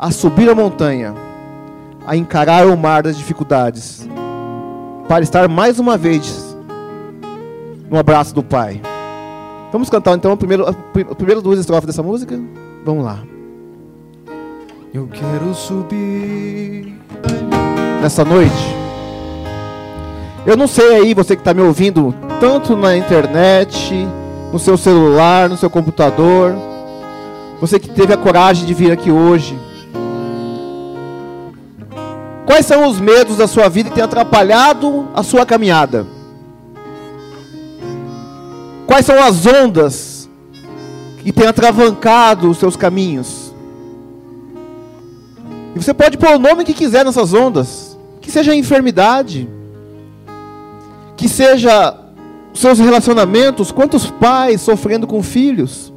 a subir a montanha, a encarar o mar das dificuldades, para estar mais uma vez no abraço do Pai. Vamos cantar então a primeira, a primeira duas estrofes dessa música? Vamos lá. Eu quero subir nessa noite. Eu não sei aí, você que está me ouvindo, tanto na internet, no seu celular, no seu computador, você que teve a coragem de vir aqui hoje. Quais são os medos da sua vida que têm atrapalhado a sua caminhada? Quais são as ondas que têm atravancado os seus caminhos? E você pode pôr o nome que quiser nessas ondas, que seja enfermidade, que seja seus relacionamentos, quantos pais sofrendo com filhos?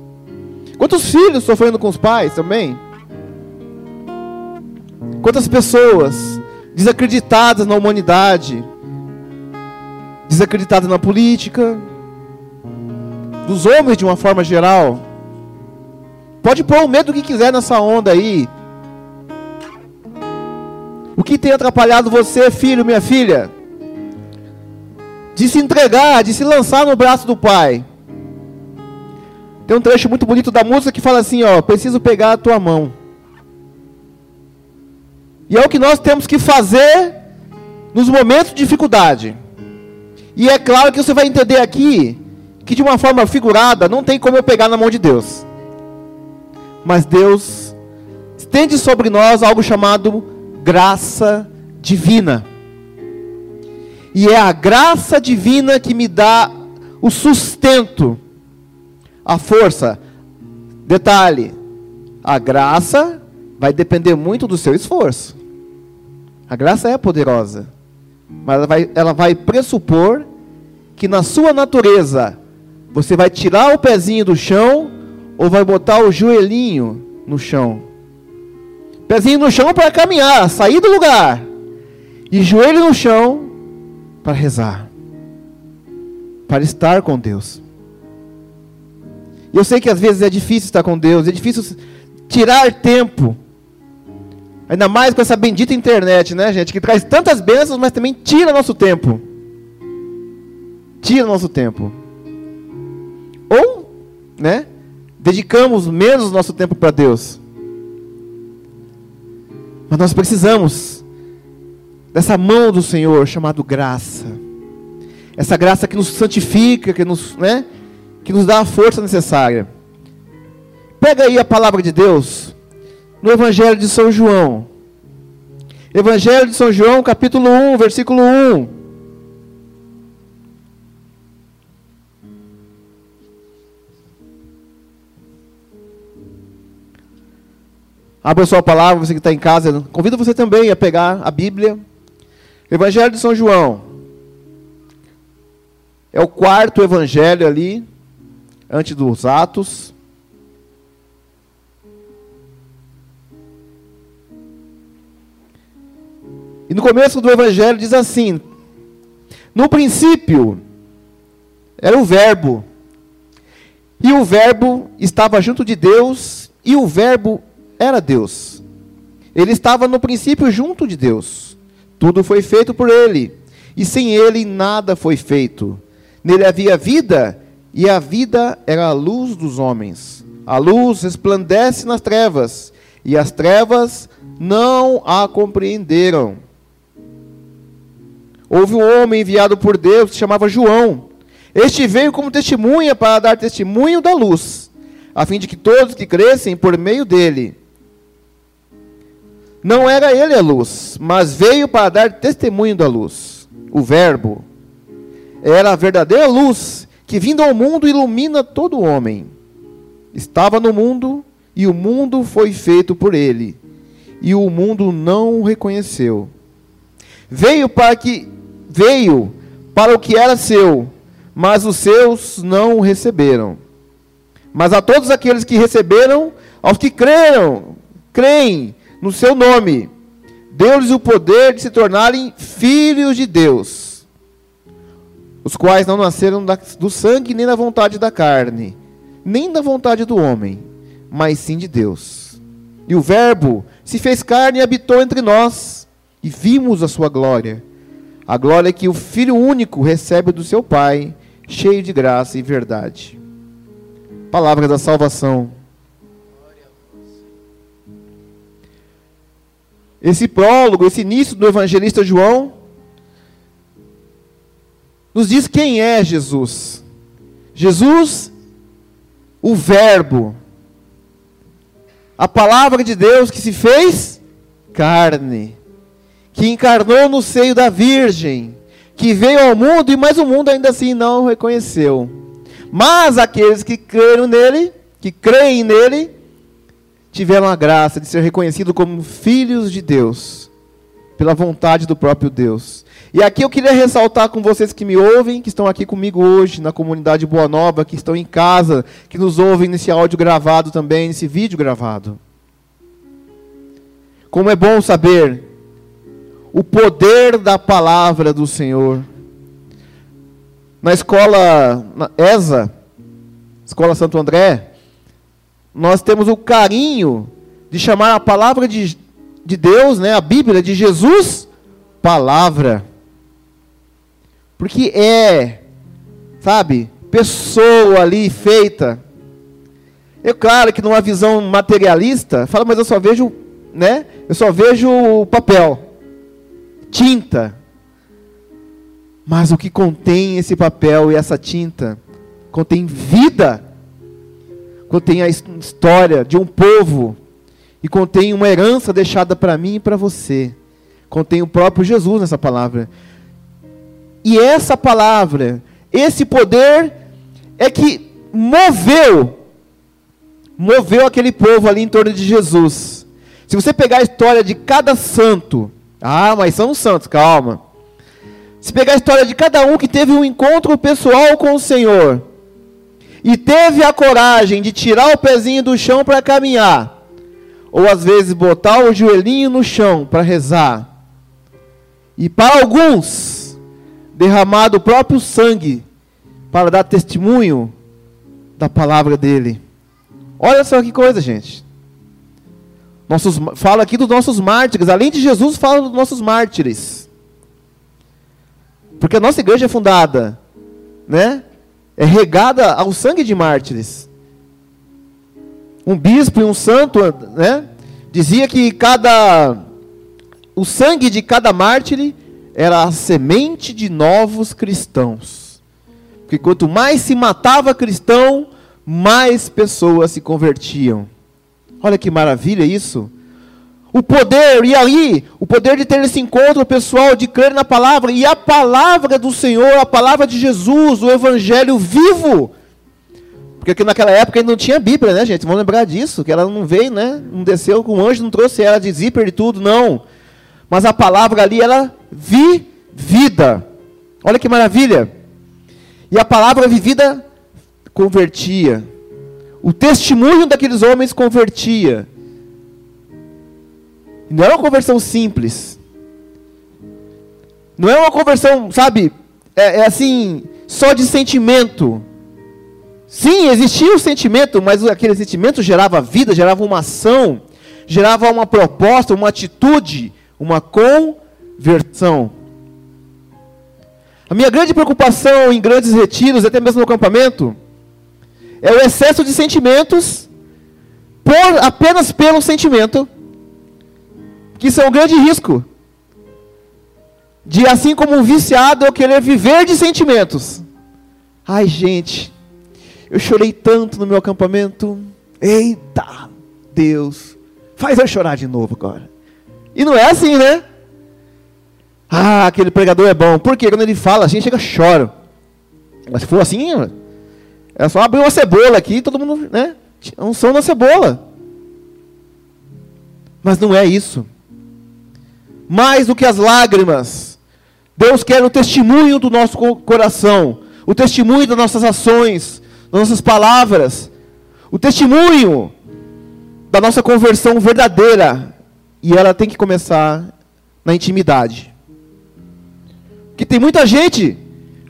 Quantos filhos sofrendo com os pais também? Quantas pessoas desacreditadas na humanidade, desacreditadas na política, dos homens de uma forma geral? Pode pôr o medo que quiser nessa onda aí. O que tem atrapalhado você, filho, minha filha? De se entregar, de se lançar no braço do Pai. Tem um trecho muito bonito da música que fala assim, ó, preciso pegar a tua mão. E é o que nós temos que fazer nos momentos de dificuldade. E é claro que você vai entender aqui que de uma forma figurada não tem como eu pegar na mão de Deus. Mas Deus estende sobre nós algo chamado graça divina. E é a graça divina que me dá o sustento a força. Detalhe: a graça vai depender muito do seu esforço. A graça é poderosa, mas ela vai, ela vai pressupor que na sua natureza você vai tirar o pezinho do chão ou vai botar o joelhinho no chão. Pezinho no chão para caminhar, sair do lugar, e joelho no chão para rezar, para estar com Deus. Eu sei que às vezes é difícil estar com Deus, é difícil tirar tempo. Ainda mais com essa bendita internet, né, gente? Que traz tantas bênçãos, mas também tira nosso tempo. Tira nosso tempo. Ou, né? Dedicamos menos nosso tempo para Deus. Mas nós precisamos dessa mão do Senhor chamado graça. Essa graça que nos santifica, que nos, né? que nos dá a força necessária. Pega aí a palavra de Deus no Evangelho de São João. Evangelho de São João, capítulo 1, versículo 1. Abra sua palavra, você que está em casa. Convido você também a pegar a Bíblia. Evangelho de São João. É o quarto evangelho ali antes dos Atos. E no começo do Evangelho diz assim: No princípio era o Verbo, e o Verbo estava junto de Deus, e o Verbo era Deus. Ele estava no princípio junto de Deus. Tudo foi feito por ele, e sem ele nada foi feito. Nele havia vida, e a vida era a luz dos homens. A luz resplandece nas trevas, e as trevas não a compreenderam. Houve um homem enviado por Deus que se chamava João. Este veio como testemunha para dar testemunho da luz, a fim de que todos que crescem por meio dele. Não era ele a luz, mas veio para dar testemunho da luz. O Verbo era a verdadeira luz que vindo ao mundo ilumina todo homem. Estava no mundo e o mundo foi feito por ele, e o mundo não o reconheceu. Veio para que veio para o que era seu, mas os seus não o receberam. Mas a todos aqueles que receberam, aos que creram, creem no seu nome, deu-lhes o poder de se tornarem filhos de Deus os quais não nasceram do sangue, nem da vontade da carne, nem da vontade do homem, mas sim de Deus. E o Verbo se fez carne e habitou entre nós, e vimos a sua glória. A glória que o Filho único recebe do seu Pai, cheio de graça e verdade. Palavra da salvação. Esse prólogo, esse início do evangelista João, nos diz quem é Jesus. Jesus, o Verbo, a palavra de Deus que se fez carne, que encarnou no seio da Virgem, que veio ao mundo e mais o mundo ainda assim não reconheceu. Mas aqueles que creram nele, que creem nele, tiveram a graça de ser reconhecidos como filhos de Deus, pela vontade do próprio Deus. E aqui eu queria ressaltar com vocês que me ouvem, que estão aqui comigo hoje na comunidade Boa Nova, que estão em casa, que nos ouvem nesse áudio gravado também, nesse vídeo gravado. Como é bom saber o poder da palavra do Senhor. Na escola na ESA, Escola Santo André, nós temos o carinho de chamar a palavra de, de Deus, né, a Bíblia, de Jesus, palavra. Porque é, sabe, pessoa ali feita. É claro que numa visão materialista, fala, mas eu só vejo, né? Eu só vejo o papel, tinta. Mas o que contém esse papel e essa tinta? Contém vida. Contém a história de um povo. E contém uma herança deixada para mim e para você. Contém o próprio Jesus nessa palavra. E essa palavra, esse poder é que moveu moveu aquele povo ali em torno de Jesus. Se você pegar a história de cada santo, ah, mas são santos, calma. Se pegar a história de cada um que teve um encontro pessoal com o Senhor e teve a coragem de tirar o pezinho do chão para caminhar, ou às vezes botar o joelhinho no chão para rezar, e para alguns derramado o próprio sangue para dar testemunho da palavra dele. Olha só que coisa, gente. Nossos, fala aqui dos nossos mártires. Além de Jesus, fala dos nossos mártires. Porque a nossa igreja é fundada, né? É regada ao sangue de mártires. Um bispo e um santo, né? Dizia que cada o sangue de cada mártir era a semente de novos cristãos. Porque quanto mais se matava cristão, mais pessoas se convertiam. Olha que maravilha isso. O poder, e aí, o poder de ter esse encontro pessoal, de crer na palavra, e a palavra do Senhor, a palavra de Jesus, o Evangelho vivo. Porque naquela época ainda não tinha Bíblia, né, gente? Vamos lembrar disso, que ela não veio, né? Não desceu com um anjo, não trouxe ela de zíper e tudo, não. Mas a palavra ali, ela vivida. Olha que maravilha. E a palavra vivida convertia. O testemunho daqueles homens convertia. Não é uma conversão simples. Não é uma conversão, sabe, é, é assim, só de sentimento. Sim, existia o sentimento, mas aquele sentimento gerava vida, gerava uma ação, gerava uma proposta, uma atitude, uma conversão versão. A minha grande preocupação em grandes retiros, até mesmo no acampamento, é o excesso de sentimentos por, apenas pelo sentimento, que isso é um grande risco. De assim como um viciado eu querer viver de sentimentos. Ai, gente, eu chorei tanto no meu acampamento. Eita, Deus, faz eu chorar de novo agora. E não é assim, né? Ah, aquele pregador é bom. Porque quando ele fala assim, chega choro. Mas se for assim, é só abrir uma cebola aqui e todo mundo, né? Um som da cebola. Mas não é isso. Mais do que as lágrimas, Deus quer o testemunho do nosso coração, o testemunho das nossas ações, das nossas palavras, o testemunho da nossa conversão verdadeira. E ela tem que começar na intimidade. Que tem muita gente,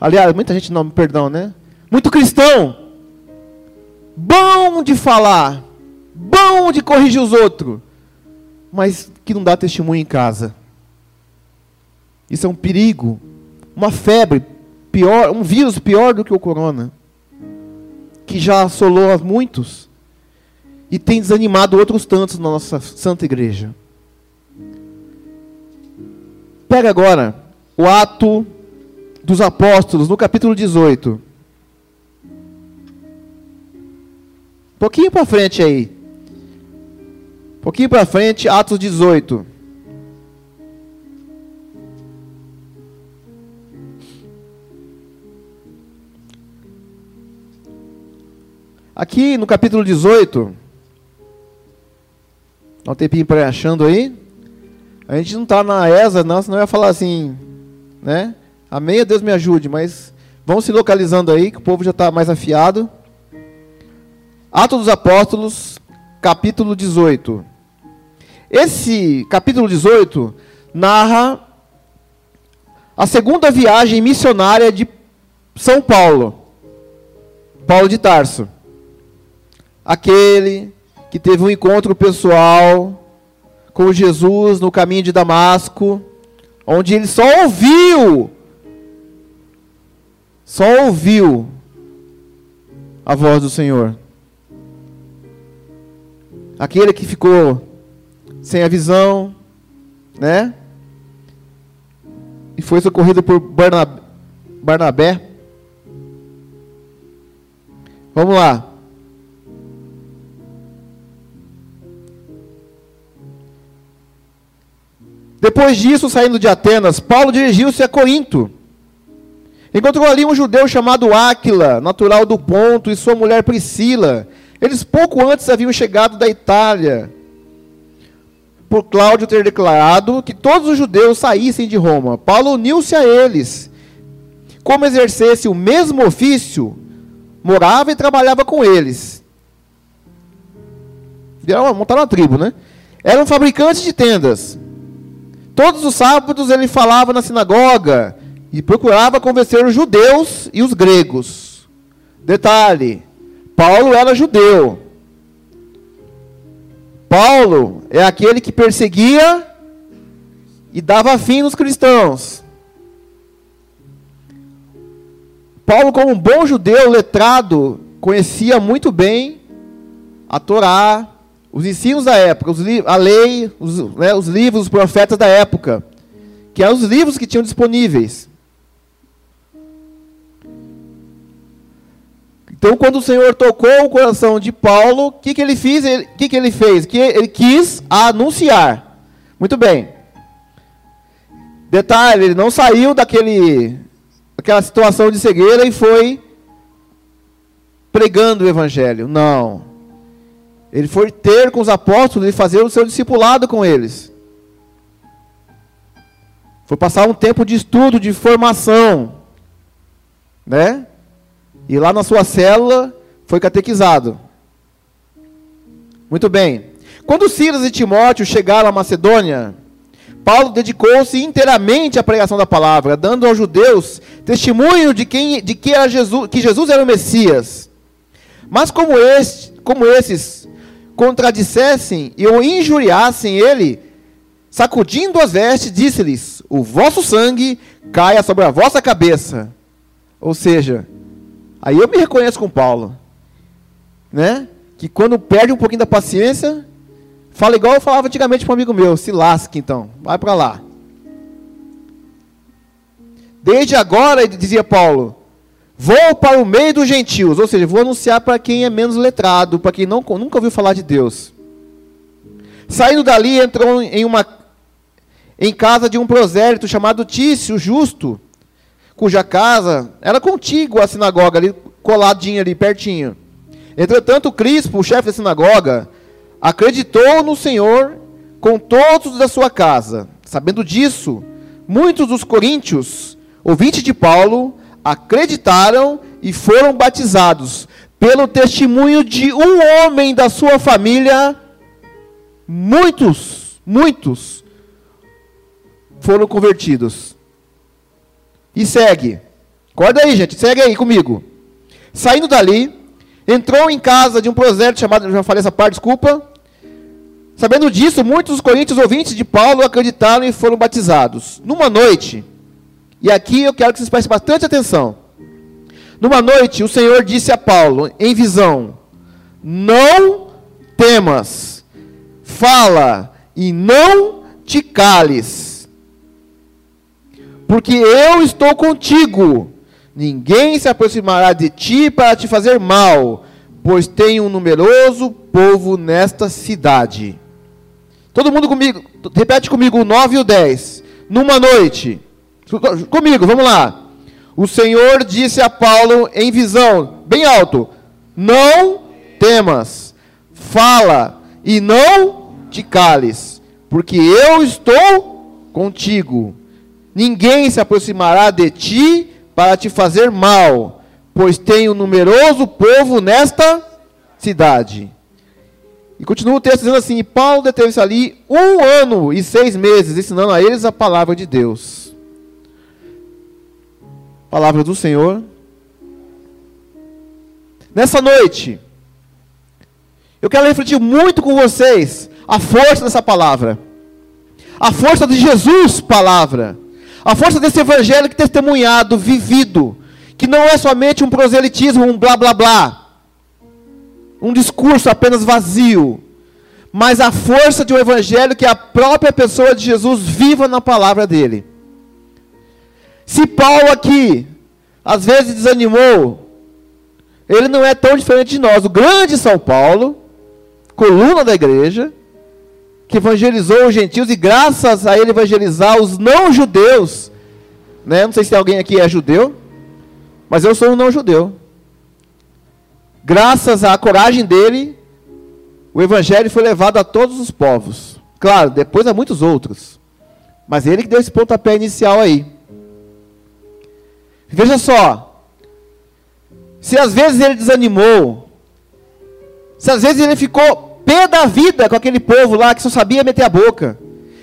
aliás, muita gente não, perdão, né? Muito cristão, bom de falar, bom de corrigir os outros, mas que não dá testemunho em casa. Isso é um perigo, uma febre pior, um vírus pior do que o corona, que já assolou a muitos e tem desanimado outros tantos na nossa santa igreja. Pega agora o ato dos apóstolos, no capítulo 18. Pouquinho para frente aí. Pouquinho para frente, Atos 18. Aqui no capítulo 18, dá um tempinho para achando aí. A gente não está na ESA, não, senão ia falar assim, né? Amém, Deus me ajude, mas vamos se localizando aí, que o povo já está mais afiado. Atos dos Apóstolos, capítulo 18. Esse capítulo 18 narra a segunda viagem missionária de São Paulo, Paulo de Tarso aquele que teve um encontro pessoal com Jesus no caminho de Damasco, onde ele só ouviu, só ouviu a voz do Senhor. Aquele que ficou sem a visão, né? E foi socorrido por Barnabé. Vamos lá. Depois disso, saindo de Atenas, Paulo dirigiu-se a Corinto. Encontrou ali um judeu chamado Áquila, natural do Ponto, e sua mulher Priscila. Eles pouco antes haviam chegado da Itália, por Cláudio ter declarado que todos os judeus saíssem de Roma. Paulo uniu-se a eles. Como exercesse o mesmo ofício, morava e trabalhava com eles. Montaram uma tribo, né? Eram fabricantes de tendas. Todos os sábados ele falava na sinagoga e procurava convencer os judeus e os gregos. Detalhe: Paulo era judeu. Paulo é aquele que perseguia e dava fim nos cristãos. Paulo, como um bom judeu letrado, conhecia muito bem a Torá, os ensinos da época, a lei, os, né, os livros, os profetas da época, que eram os livros que tinham disponíveis. Então, quando o Senhor tocou o coração de Paulo, o que, que ele fez? O que, que ele fez? Que ele quis anunciar. Muito bem. Detalhe, ele não saiu daquele, daquela situação de cegueira e foi pregando o evangelho. Não. Ele foi ter com os apóstolos e fazer o seu discipulado com eles. Foi passar um tempo de estudo, de formação. Né? E lá na sua célula foi catequizado. Muito bem. Quando Silas e Timóteo chegaram à Macedônia, Paulo dedicou-se inteiramente à pregação da palavra, dando aos judeus testemunho de, quem, de que, era Jesus, que Jesus era o Messias. Mas como, este, como esses contradissessem e o injuriassem ele, sacudindo as vestes, disse-lhes: O vosso sangue caia sobre a vossa cabeça. Ou seja, aí eu me reconheço com Paulo, né? Que quando perde um pouquinho da paciência, fala igual eu falava antigamente para um amigo meu: se lasque então, vai para lá. Desde agora, dizia Paulo, Vou para o meio dos gentios, ou seja, vou anunciar para quem é menos letrado, para quem não, nunca ouviu falar de Deus. Saindo dali, entrou em uma em casa de um prosélito chamado Tício, justo, cuja casa era contígua à sinagoga, ali coladinha ali pertinho. Entretanto, Crispo, o chefe da sinagoga, acreditou no Senhor com todos da sua casa. Sabendo disso, muitos dos coríntios, ouvintes de Paulo, acreditaram e foram batizados. Pelo testemunho de um homem da sua família, muitos, muitos foram convertidos. E segue. Acorda aí, gente, segue aí comigo. Saindo dali, entrou em casa de um prosélito chamado, já falei essa parte, desculpa, Sabendo disso, muitos coríntios ouvintes de Paulo acreditaram e foram batizados. Numa noite, e aqui eu quero que vocês prestem bastante atenção. Numa noite, o Senhor disse a Paulo, em visão: Não temas, fala e não te cales, porque eu estou contigo. Ninguém se aproximará de ti para te fazer mal, pois tem um numeroso povo nesta cidade. Todo mundo comigo, repete comigo o 9 e o 10. Numa noite, comigo, vamos lá. O Senhor disse a Paulo em visão, bem alto: Não temas, fala e não te cales, porque eu estou contigo. Ninguém se aproximará de ti para te fazer mal, pois tenho numeroso povo nesta cidade. E continua o texto dizendo assim: e Paulo deteve-se ali um ano e seis meses, ensinando a eles a palavra de Deus. Palavra do Senhor. Nessa noite, eu quero refletir muito com vocês a força dessa palavra, a força de Jesus, palavra, a força desse evangelho que testemunhado, vivido, que não é somente um proselitismo, um blá blá blá um discurso apenas vazio, mas a força de um evangelho que a própria pessoa de Jesus viva na palavra dele. Se Paulo aqui, às vezes desanimou, ele não é tão diferente de nós. O grande São Paulo, coluna da igreja, que evangelizou os gentios e graças a ele evangelizar os não-judeus, né? não sei se alguém aqui é judeu, mas eu sou um não-judeu graças à coragem dele, o evangelho foi levado a todos os povos. Claro, depois a muitos outros. Mas ele que deu esse pontapé inicial aí. Veja só. Se às vezes ele desanimou, se às vezes ele ficou pé da vida com aquele povo lá que só sabia meter a boca.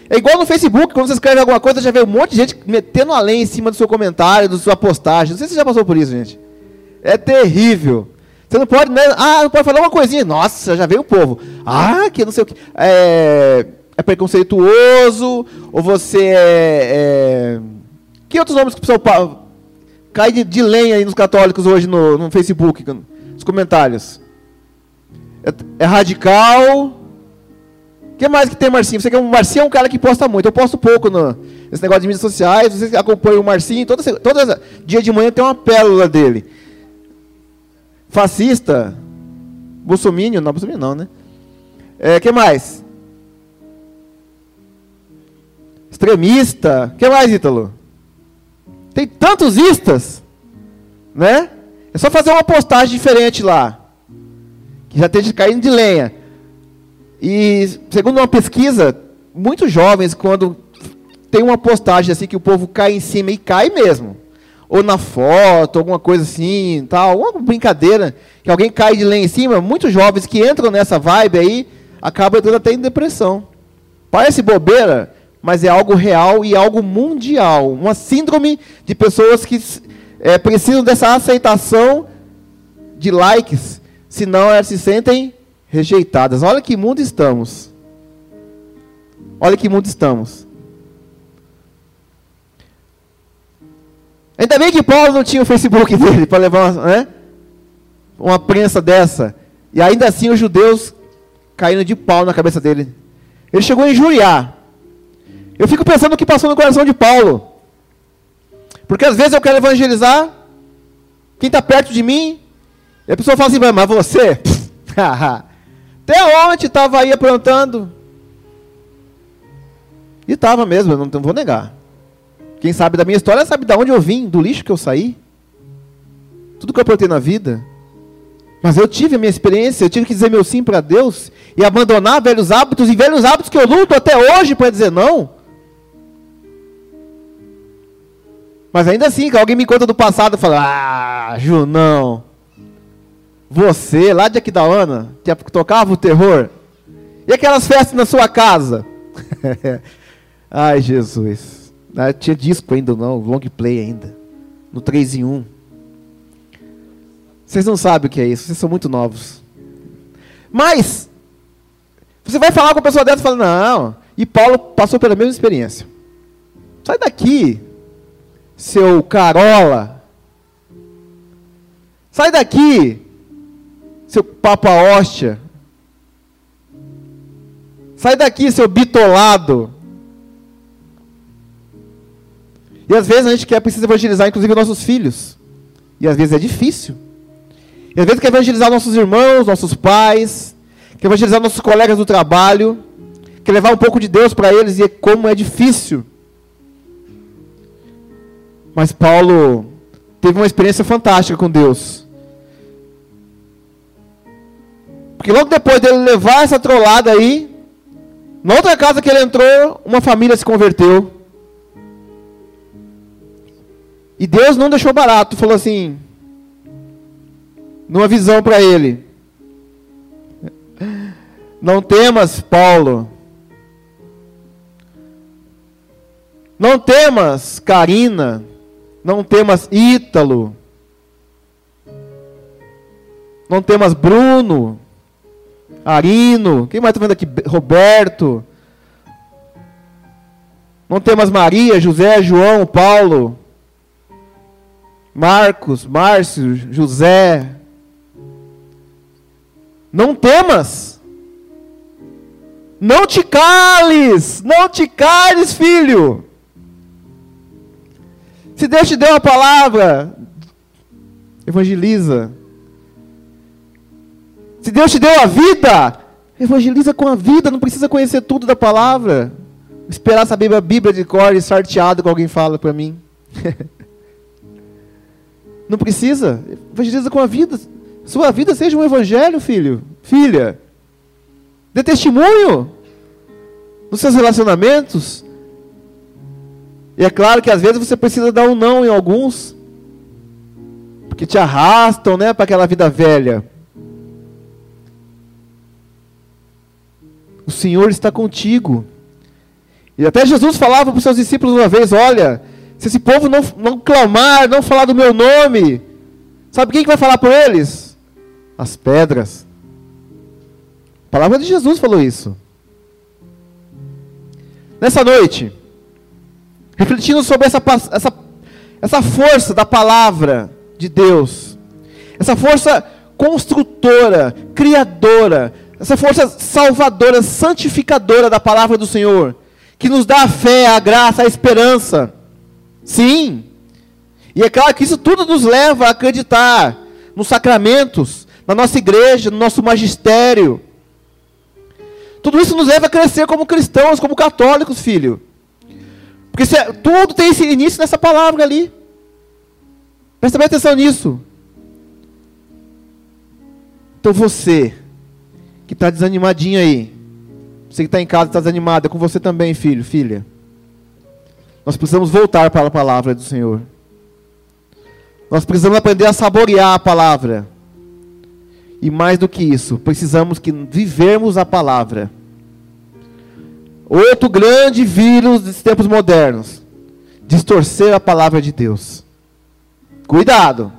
É igual no Facebook, quando você escreve alguma coisa, já vê um monte de gente metendo além em cima do seu comentário, da sua postagem. Não sei se você já passou por isso, gente. É terrível. Você não pode, né? Ah, não pode falar uma coisinha. Nossa, já veio o povo. Ah, que não sei o que. É, é preconceituoso, ou você é, é, Que outros nomes que o pessoal cai de, de lenha aí nos católicos hoje no, no Facebook, nos comentários? É, é radical. O que mais que tem, Marcinho? Você quer um Marcinho é um cara que posta muito. Eu posto pouco no, nesse negócio de mídias sociais. Vocês acompanham o Marcinho. Todo, todo dia de manhã tem uma pérola dele. Fascista. Bolsominion. Não, Bolsominion não, né? É, que mais? Extremista. que mais, Ítalo? Tem tantos istas, né? É só fazer uma postagem diferente lá. Que já de caindo de lenha. E segundo uma pesquisa, muitos jovens, quando tem uma postagem assim que o povo cai em cima e cai mesmo ou na foto, alguma coisa assim, tal, uma brincadeira, que alguém cai de lá em cima, muitos jovens que entram nessa vibe aí, acabam entrando até em depressão. Parece bobeira, mas é algo real e algo mundial. Uma síndrome de pessoas que é, precisam dessa aceitação de likes, senão elas se sentem rejeitadas. Olha que mundo estamos. Olha que mundo estamos. Ainda bem que Paulo não tinha o Facebook dele para levar uma, né, uma prensa dessa. E ainda assim os judeus caindo de pau na cabeça dele. Ele chegou a injuriar. Eu fico pensando o que passou no coração de Paulo. Porque às vezes eu quero evangelizar quem está perto de mim. E a pessoa fala assim, mas você? Até ontem estava aí aprontando. E estava mesmo, eu não vou negar. Quem sabe da minha história sabe de onde eu vim, do lixo que eu saí. Tudo que eu aprontei na vida. Mas eu tive a minha experiência, eu tive que dizer meu sim para Deus e abandonar velhos hábitos e velhos hábitos que eu luto até hoje para dizer não. Mas ainda assim, que alguém me conta do passado e fala: Ah, Ju, não. Você, lá de Aquidauana, que tocava o terror. E aquelas festas na sua casa? Ai, Jesus. Ah, tinha disco ainda não, long play ainda. No 3 em 1. Vocês não sabem o que é isso, vocês são muito novos. Mas, Você vai falar com a pessoa dessa e fala, não. E Paulo passou pela mesma experiência. Sai daqui, seu carola. Sai daqui, seu papa hóstia. Sai daqui, seu bitolado. E às vezes a gente quer, precisa evangelizar, inclusive, nossos filhos. E às vezes é difícil. E às vezes quer evangelizar nossos irmãos, nossos pais, quer evangelizar nossos colegas do trabalho, quer levar um pouco de Deus para eles e é como é difícil. Mas Paulo teve uma experiência fantástica com Deus. Porque logo depois dele levar essa trollada aí, na outra casa que ele entrou, uma família se converteu. E Deus não deixou barato, falou assim: numa visão para ele. Não temas, Paulo. Não temas, Karina. Não temas, Ítalo. Não temas, Bruno. Arino. Quem mais está vendo aqui? Roberto. Não temas, Maria, José, João, Paulo. Marcos, Márcio, José, não temas. Não te cales, não te cales, filho. Se Deus te deu a palavra, evangeliza. Se Deus te deu a vida, evangeliza com a vida, não precisa conhecer tudo da palavra. Esperar saber a Bíblia de cor e sarteado que alguém fala para mim. não precisa, evangeliza com a vida. Sua vida seja um evangelho, filho, filha. Dê testemunho nos seus relacionamentos. E é claro que às vezes você precisa dar um não em alguns, porque te arrastam, né, para aquela vida velha. O Senhor está contigo. E até Jesus falava para os seus discípulos uma vez: Olha, se esse povo não, não clamar, não falar do meu nome, sabe quem que vai falar por eles? as pedras. A palavra de Jesus falou isso. Nessa noite, refletindo sobre essa, essa, essa força da palavra de Deus, essa força construtora, criadora, essa força salvadora, santificadora da palavra do Senhor, que nos dá a fé, a graça, a esperança. Sim. E é claro que isso tudo nos leva a acreditar nos sacramentos, na nossa igreja, no nosso magistério. Tudo isso nos leva a crescer como cristãos, como católicos, filho. Porque é, tudo tem esse início nessa palavra ali. Presta bem atenção nisso. Então você, que está desanimadinho aí, você que está em casa está desanimado, é com você também, filho, filha. Nós precisamos voltar para a palavra do Senhor. Nós precisamos aprender a saborear a palavra. E mais do que isso, precisamos que vivermos a palavra. Outro grande vírus dos tempos modernos: distorcer a palavra de Deus. Cuidado.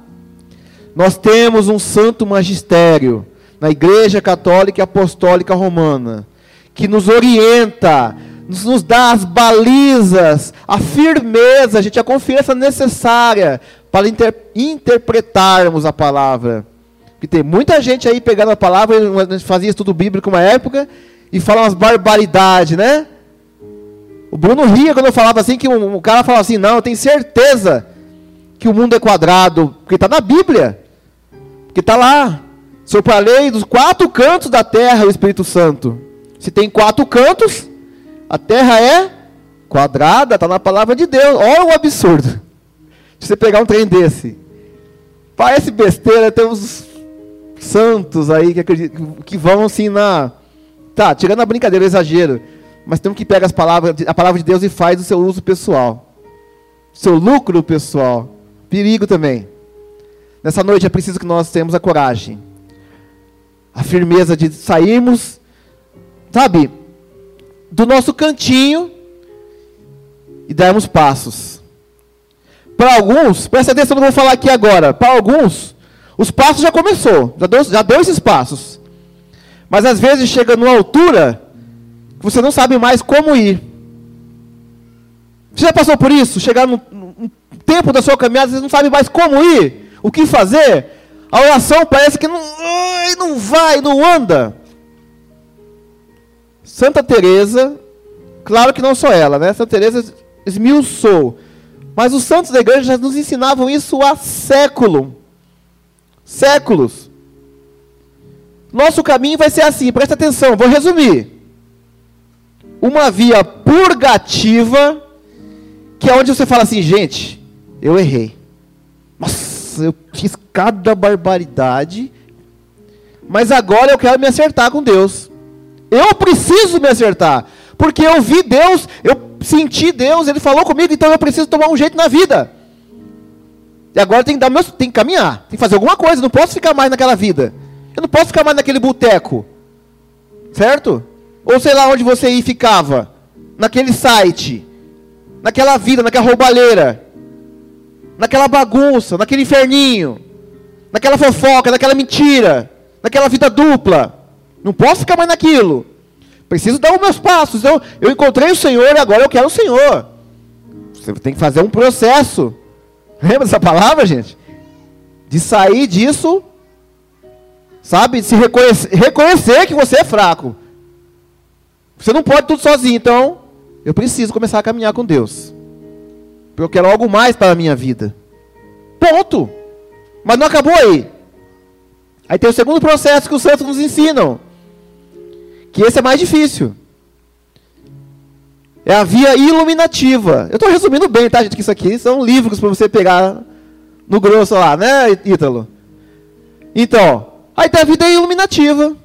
Nós temos um santo magistério na Igreja Católica e Apostólica Romana que nos orienta, nos, nos dá as balizas, a firmeza, gente, a confiança necessária para inter, interpretarmos a palavra. Que tem muita gente aí pegando a palavra, a fazia estudo bíblico uma época, e fala umas barbaridades, né? O Bruno ria quando eu falava assim, que o, o cara falava assim, não, eu tenho certeza que o mundo é quadrado, porque está na Bíblia. Porque está lá. Lei dos quatro cantos da terra o Espírito Santo. Se tem quatro cantos, a terra é quadrada, está na palavra de Deus. Olha o absurdo. Se você pegar um trem desse. Parece besteira, tem uns santos aí que, acreditam, que vão assim na. Tá, tirando a brincadeira, o exagero. Mas temos que pegar as palavras, a palavra de Deus e faz o seu uso pessoal. Seu lucro pessoal. Perigo também. Nessa noite é preciso que nós tenhamos a coragem, a firmeza de sairmos, sabe, do nosso cantinho e darmos passos. Para alguns, presta atenção eu vou falar aqui agora. Para alguns, os passos já começou, já deu, já deu esses passos. Mas às vezes chega numa altura que você não sabe mais como ir. Você já passou por isso? Chegar no, no tempo da sua caminhada, você não sabe mais como ir, o que fazer. A oração parece que não, não vai, não anda. Santa Teresa, claro que não só ela, né? Santa Teresa esmiuçou. Mas os santos da igreja já nos ensinavam isso há século. Séculos. Nosso caminho vai ser assim, presta atenção, vou resumir. Uma via purgativa, que é onde você fala assim, gente, eu errei. Nossa, eu fiz cada barbaridade, mas agora eu quero me acertar com Deus. Eu preciso me acertar, porque eu vi Deus, eu senti Deus, Ele falou comigo, então eu preciso tomar um jeito na vida. E agora tem que dar meu, tem que caminhar, tem que fazer alguma coisa, não posso ficar mais naquela vida. Eu não posso ficar mais naquele boteco. Certo? Ou sei lá onde você ia ficava. Naquele site. Naquela vida, naquela roubalheira. Naquela bagunça, naquele inferninho. Naquela fofoca, naquela mentira. Naquela vida dupla. Não posso ficar mais naquilo. Preciso dar os meus passos. Eu, eu encontrei o Senhor e agora eu quero o Senhor. Você tem que fazer um processo. Lembra dessa palavra, gente? De sair disso Sabe? Se reconhecer, reconhecer que você é fraco. Você não pode tudo sozinho, então eu preciso começar a caminhar com Deus. Porque eu quero algo mais para a minha vida. Ponto. Mas não acabou aí. Aí tem o segundo processo que os santos nos ensinam. Que esse é mais difícil. É a via iluminativa. Eu estou resumindo bem, tá, gente? Que isso aqui são livros para você pegar no grosso lá, né, Ítalo? Então, Aí tem a vida iluminativa.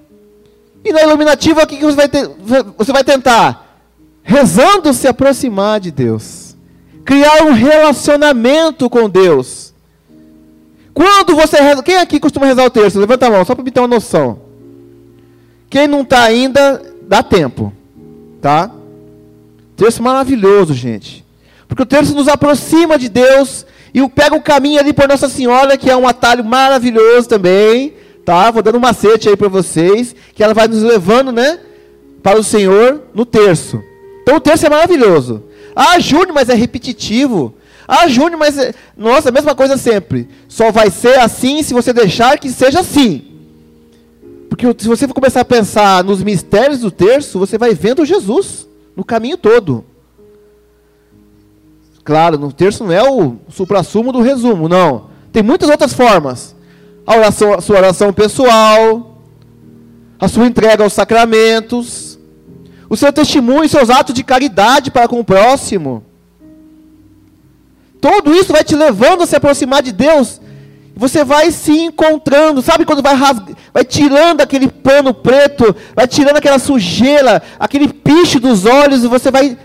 E na iluminativa, o que você vai, ter, você vai tentar? Rezando se aproximar de Deus. Criar um relacionamento com Deus. Quando você reza. Quem aqui costuma rezar o terço? Levanta a mão, só para me ter uma noção. Quem não está ainda, dá tempo. Tá? Terço maravilhoso, gente. Porque o terço nos aproxima de Deus e pega o caminho ali por Nossa Senhora, que é um atalho maravilhoso também tá? Vou dando um macete aí para vocês, que ela vai nos levando, né, para o Senhor no terço. Então o terço é maravilhoso. Ah, Júnior, mas é repetitivo. Ah, Júnior, mas é... nossa, a mesma coisa sempre. Só vai ser assim se você deixar que seja assim. Porque se você for começar a pensar nos mistérios do terço, você vai vendo Jesus no caminho todo. Claro, no terço não é o supra-sumo do resumo, não. Tem muitas outras formas a, oração, a sua oração pessoal, a sua entrega aos sacramentos, o seu testemunho e seus atos de caridade para com o próximo. Tudo isso vai te levando a se aproximar de Deus. Você vai se encontrando, sabe quando vai, vai tirando aquele pano preto, vai tirando aquela sujeira, aquele picho dos olhos, e você vai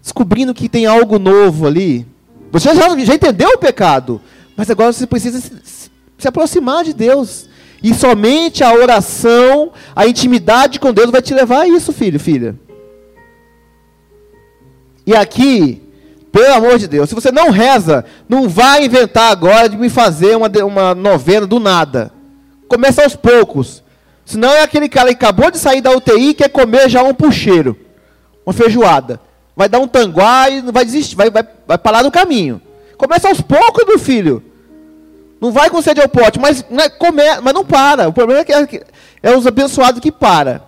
descobrindo que tem algo novo ali. Você já, já entendeu o pecado, mas agora você precisa se aproximar de Deus. E somente a oração, a intimidade com Deus vai te levar a isso, filho, filha. E aqui, pelo amor de Deus, se você não reza, não vai inventar agora de me fazer uma, uma novena do nada. Começa aos poucos. Senão é aquele cara que acabou de sair da UTI e quer comer já um puxeiro, uma feijoada. Vai dar um tanguá e vai desistir, vai, vai, vai parar no caminho. Começa aos poucos, meu filho. Não vai com sede ao pote, mas não, é come, mas não para. O problema é que é, é os abençoados que para.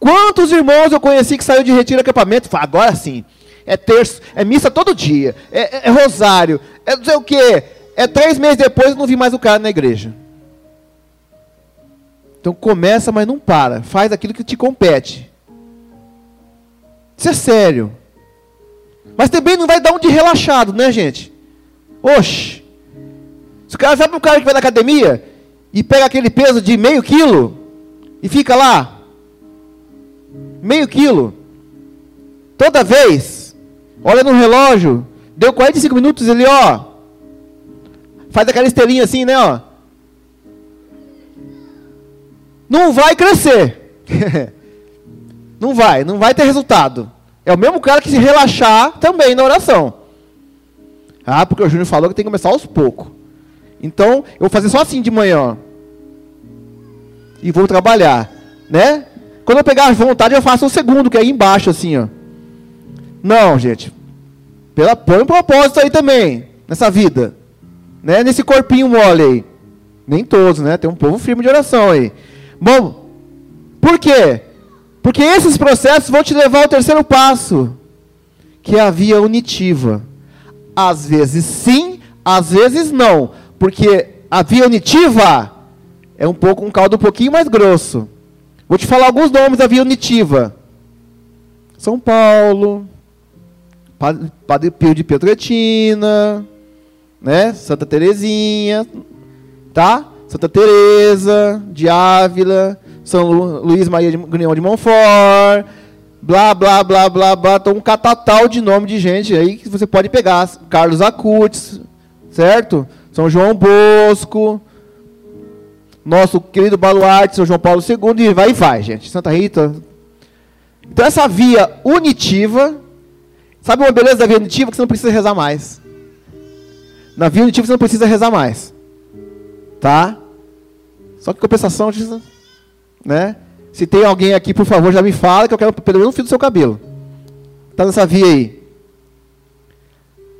Quantos irmãos eu conheci que saiu de retiro acampamento falaram, agora sim, é terço, é missa todo dia, é, é, é rosário, é não sei o quê. É três meses depois eu não vi mais o cara na igreja. Então começa, mas não para. Faz aquilo que te compete. Isso é sério. Mas também não vai dar um de relaxado, né, gente? Oxe. Se o cara sabe um cara que vai na academia e pega aquele peso de meio quilo e fica lá, meio quilo, toda vez, olha no relógio, deu 45 minutos, ele ó, faz aquela esteirinha assim, né, ó. Não vai crescer. não vai, não vai ter resultado. É o mesmo cara que se relaxar também na oração. Ah, porque o Júnior falou que tem que começar aos poucos. Então, eu vou fazer só assim de manhã. E vou trabalhar. né? Quando eu pegar vontade, eu faço um segundo, que é aí embaixo, assim, ó. Não, gente. Pela, põe um propósito aí também, nessa vida. Né? Nesse corpinho mole aí. Nem todos, né? Tem um povo firme de oração aí. Bom, por quê? Porque esses processos vão te levar ao terceiro passo, que é a via unitiva. Às vezes sim, às vezes não. Porque a via unitiva é um pouco um caldo um pouquinho mais grosso. Vou te falar alguns nomes da via unitiva. São Paulo, Padre Pio de Petretina, né? Santa Terezinha, tá? Santa Teresa de Ávila, São Lu, Luís Maria de Grignon de Montfort, blá blá blá blá blá, então um catatal de nome de gente aí que você pode pegar, Carlos Acutis, certo? São João Bosco, nosso querido baluarte, São João Paulo II, e vai e vai, gente. Santa Rita. Então essa via unitiva Sabe uma beleza da via unitiva que você não precisa rezar mais? Na via unitiva você não precisa rezar mais. Tá? Só que compensação, né? Se tem alguém aqui, por favor, já me fala que eu quero pelo menos um fio do seu cabelo. Tá nessa via aí.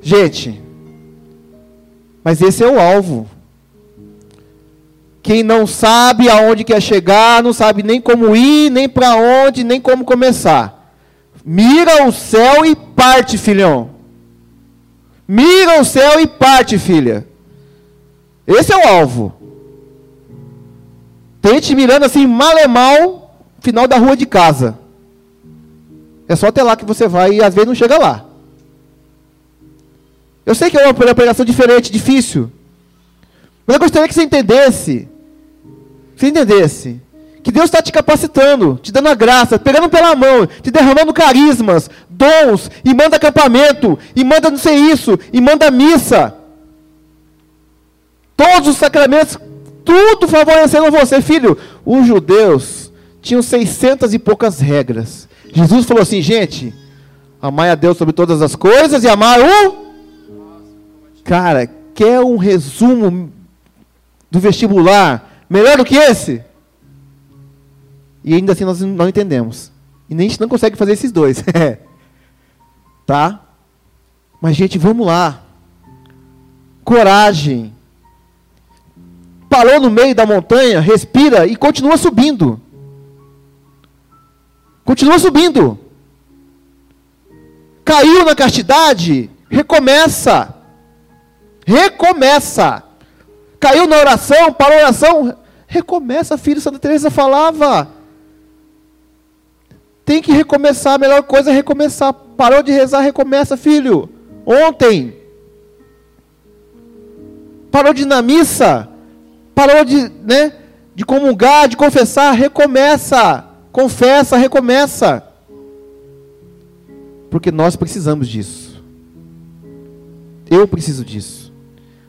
Gente, mas esse é o alvo. Quem não sabe aonde quer chegar, não sabe nem como ir, nem para onde, nem como começar. Mira o céu e parte, filhão. Mira o céu e parte, filha. Esse é o alvo. Tente mirando assim, mal é final da rua de casa. É só até lá que você vai e às vezes não chega lá. Eu sei que é uma pregação diferente, difícil. Mas eu gostaria que você entendesse. Que você entendesse que Deus está te capacitando, te dando a graça, pegando pela mão, te derramando carismas, dons, e manda acampamento, e manda não sei isso, e manda missa. Todos os sacramentos, tudo favorecendo você, filho. Os judeus tinham seiscentas e poucas regras. Jesus falou assim, gente, amai a Deus sobre todas as coisas e amar o. Cara, quer um resumo do vestibular melhor do que esse? E ainda assim nós não entendemos. E nem a gente não consegue fazer esses dois. tá? Mas, gente, vamos lá. Coragem. Parou no meio da montanha, respira e continua subindo. Continua subindo. Caiu na castidade, recomeça. Recomeça. Caiu na oração, parou a oração, recomeça, filho. Santa Teresa falava. Tem que recomeçar, a melhor coisa é recomeçar. Parou de rezar, recomeça, filho. Ontem. Parou de ir na missa. Parou de, né, de comungar, de confessar, recomeça. Confessa, recomeça. Porque nós precisamos disso. Eu preciso disso.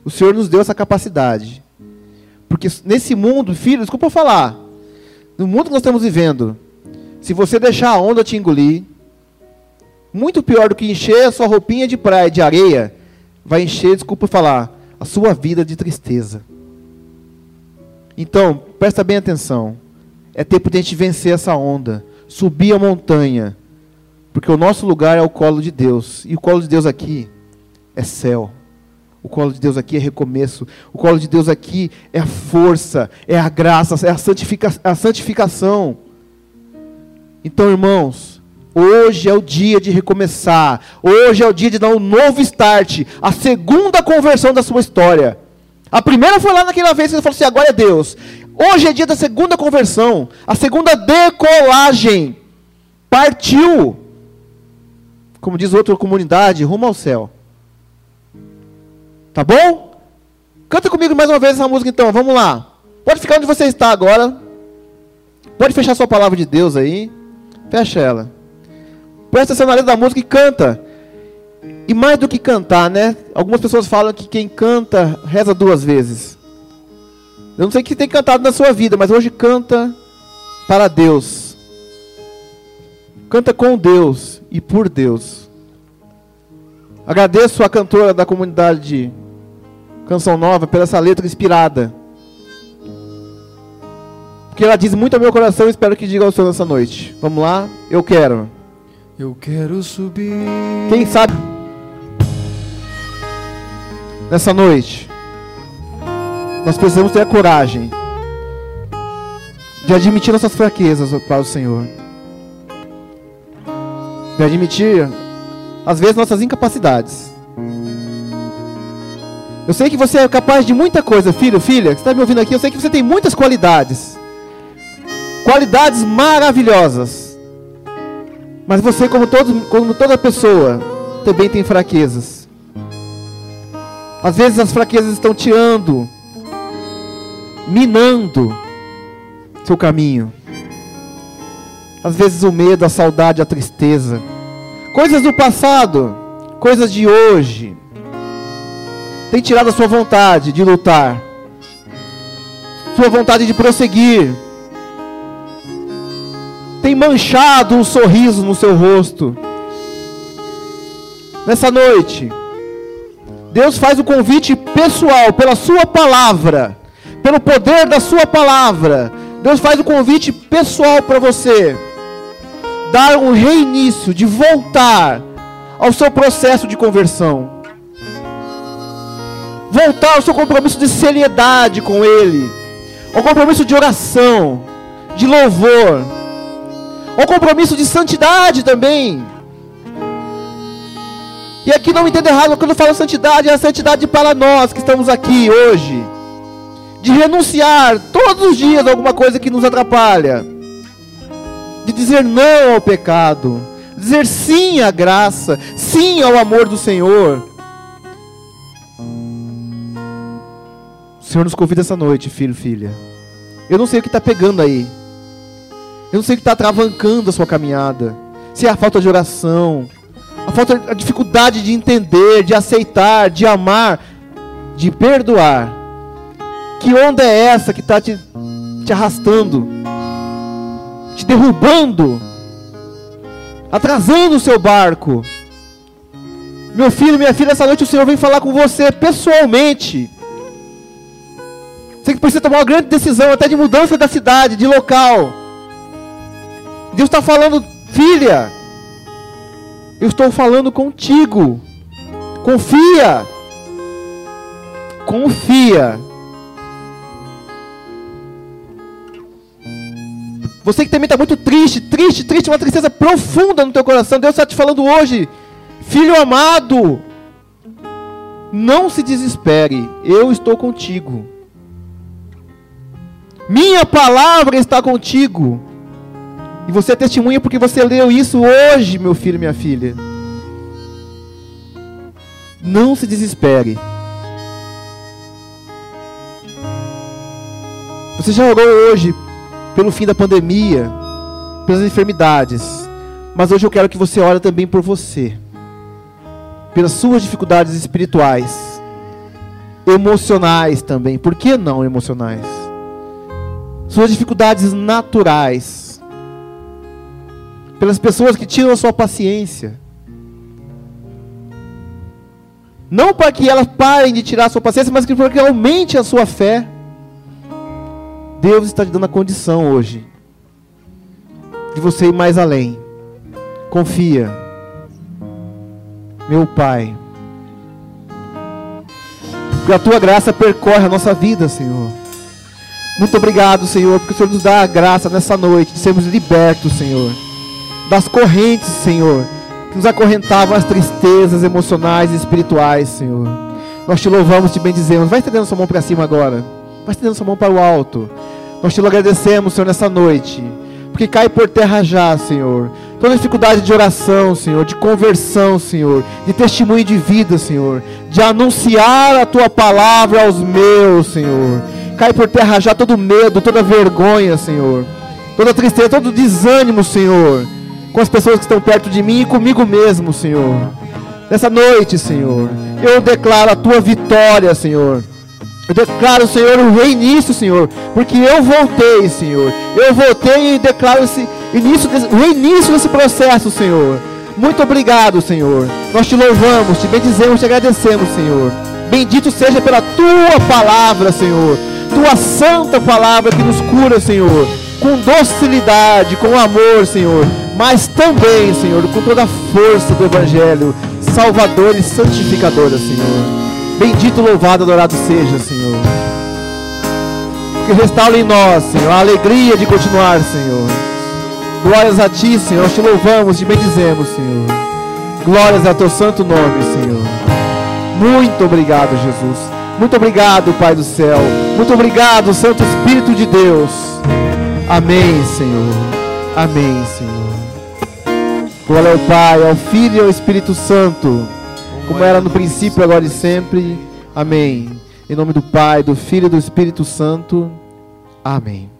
O Senhor nos deu essa capacidade. Porque nesse mundo, filho, desculpa falar, no mundo que nós estamos vivendo, se você deixar a onda te engolir, muito pior do que encher a sua roupinha de praia de areia, vai encher, desculpa falar, a sua vida de tristeza. Então, presta bem atenção. É tempo de a gente vencer essa onda, subir a montanha, porque o nosso lugar é o colo de Deus, e o colo de Deus aqui é céu. O colo de Deus aqui é recomeço. O colo de Deus aqui é a força, é a graça, é a, santifica a santificação. Então, irmãos, hoje é o dia de recomeçar. Hoje é o dia de dar um novo start. A segunda conversão da sua história. A primeira foi lá naquela vez que você falou assim: agora é Deus. Hoje é dia da segunda conversão. A segunda decolagem. Partiu. Como diz outra comunidade, rumo ao céu. Tá bom? Canta comigo mais uma vez essa música então. Vamos lá. Pode ficar onde você está agora. Pode fechar sua palavra de Deus aí. Fecha ela. Presta atenção na letra da música e canta. E mais do que cantar, né? Algumas pessoas falam que quem canta reza duas vezes. Eu não sei o que tem cantado na sua vida, mas hoje canta para Deus. Canta com Deus e por Deus. Agradeço a cantora da comunidade Canção Nova pela essa letra inspirada. Porque ela diz muito ao meu coração, espero que diga ao Senhor nessa noite. Vamos lá? Eu quero. Eu quero subir. Quem sabe nessa noite nós precisamos ter a coragem de admitir nossas fraquezas para o Senhor. De admitir, às vezes, nossas incapacidades. Eu sei que você é capaz de muita coisa, filho, filha, que está me ouvindo aqui. Eu sei que você tem muitas qualidades. Qualidades maravilhosas. Mas você, como, como toda pessoa, também tem fraquezas. Às vezes as fraquezas estão tirando, minando seu caminho. Às vezes o medo, a saudade, a tristeza. Coisas do passado, coisas de hoje, tem tirado a sua vontade de lutar, sua vontade de prosseguir, tem manchado um sorriso no seu rosto. Nessa noite, Deus faz o convite pessoal pela Sua palavra, pelo poder da Sua palavra. Deus faz o convite pessoal para você dar um reinício, de voltar ao seu processo de conversão voltar ao seu compromisso de seriedade com Ele, ao compromisso de oração, de louvor, ao compromisso de santidade também. E aqui não me entenda errado, quando eu falo santidade, é a santidade para nós que estamos aqui hoje. De renunciar todos os dias a alguma coisa que nos atrapalha. De dizer não ao pecado. Dizer sim à graça, sim ao amor do Senhor. Senhor nos convida essa noite, filho, filha. Eu não sei o que está pegando aí. Eu não sei o que está travancando a sua caminhada. Se é a falta de oração, a falta, a dificuldade de entender, de aceitar, de amar, de perdoar. Que onda é essa que está te, te arrastando, te derrubando, atrasando o seu barco? Meu filho, minha filha, essa noite o Senhor vem falar com você pessoalmente. Você que precisa tomar uma grande decisão, até de mudança da cidade, de local. Deus está falando, filha, eu estou falando contigo. Confia. Confia. Você que também está muito triste, triste, triste, uma tristeza profunda no teu coração. Deus está te falando hoje, filho amado, não se desespere, eu estou contigo. Minha palavra está contigo. E você é testemunha porque você leu isso hoje, meu filho e minha filha. Não se desespere. Você já orou hoje pelo fim da pandemia, pelas enfermidades. Mas hoje eu quero que você ore também por você. Pelas suas dificuldades espirituais. Emocionais também. Por que não emocionais? Suas dificuldades naturais, pelas pessoas que tiram a sua paciência. Não para que elas parem de tirar a sua paciência, mas para que aumente a sua fé. Deus está te dando a condição hoje de você ir mais além. Confia, meu Pai. Que a tua graça percorre a nossa vida, Senhor. Muito obrigado, Senhor, porque o Senhor nos dá a graça nessa noite de sermos libertos, Senhor, das correntes, Senhor, que nos acorrentavam as tristezas emocionais e espirituais, Senhor. Nós te louvamos, te bendizemos. Vai estendendo sua mão para cima agora. Vai estendendo sua mão para o alto. Nós te agradecemos, Senhor, nessa noite. Porque cai por terra já, Senhor. Toda dificuldade de oração, Senhor, de conversão, Senhor, de testemunho de vida, Senhor, de anunciar a tua palavra aos meus, Senhor Cai por terra já todo medo, toda vergonha, Senhor. Toda tristeza, todo desânimo, Senhor. Com as pessoas que estão perto de mim e comigo mesmo, Senhor. Nessa noite, Senhor, eu declaro a tua vitória, Senhor. Eu declaro, Senhor, o reinício, Senhor, porque eu voltei, Senhor. Eu voltei e declaro esse início, o reinício desse processo, Senhor. Muito obrigado, Senhor. Nós te louvamos, te bendizemos, te agradecemos, Senhor. Bendito seja pela tua palavra, Senhor. Tua santa palavra que nos cura, Senhor, com docilidade, com amor, Senhor, mas também, Senhor, com toda a força do Evangelho, salvador e santificadora, Senhor. Bendito, louvado, adorado seja, Senhor. Que restaure em nós, Senhor, a alegria de continuar, Senhor. Glórias a Ti, Senhor. Te louvamos, te bendizemos, Senhor. Glórias ao Teu santo nome, Senhor. Muito obrigado, Jesus. Muito obrigado, Pai do céu. Muito obrigado, Santo Espírito de Deus. Amém, Senhor. Amém, Senhor. Glória ao Pai, ao Filho e ao Espírito Santo, como era no princípio, agora e sempre. Amém. Em nome do Pai, do Filho e do Espírito Santo. Amém.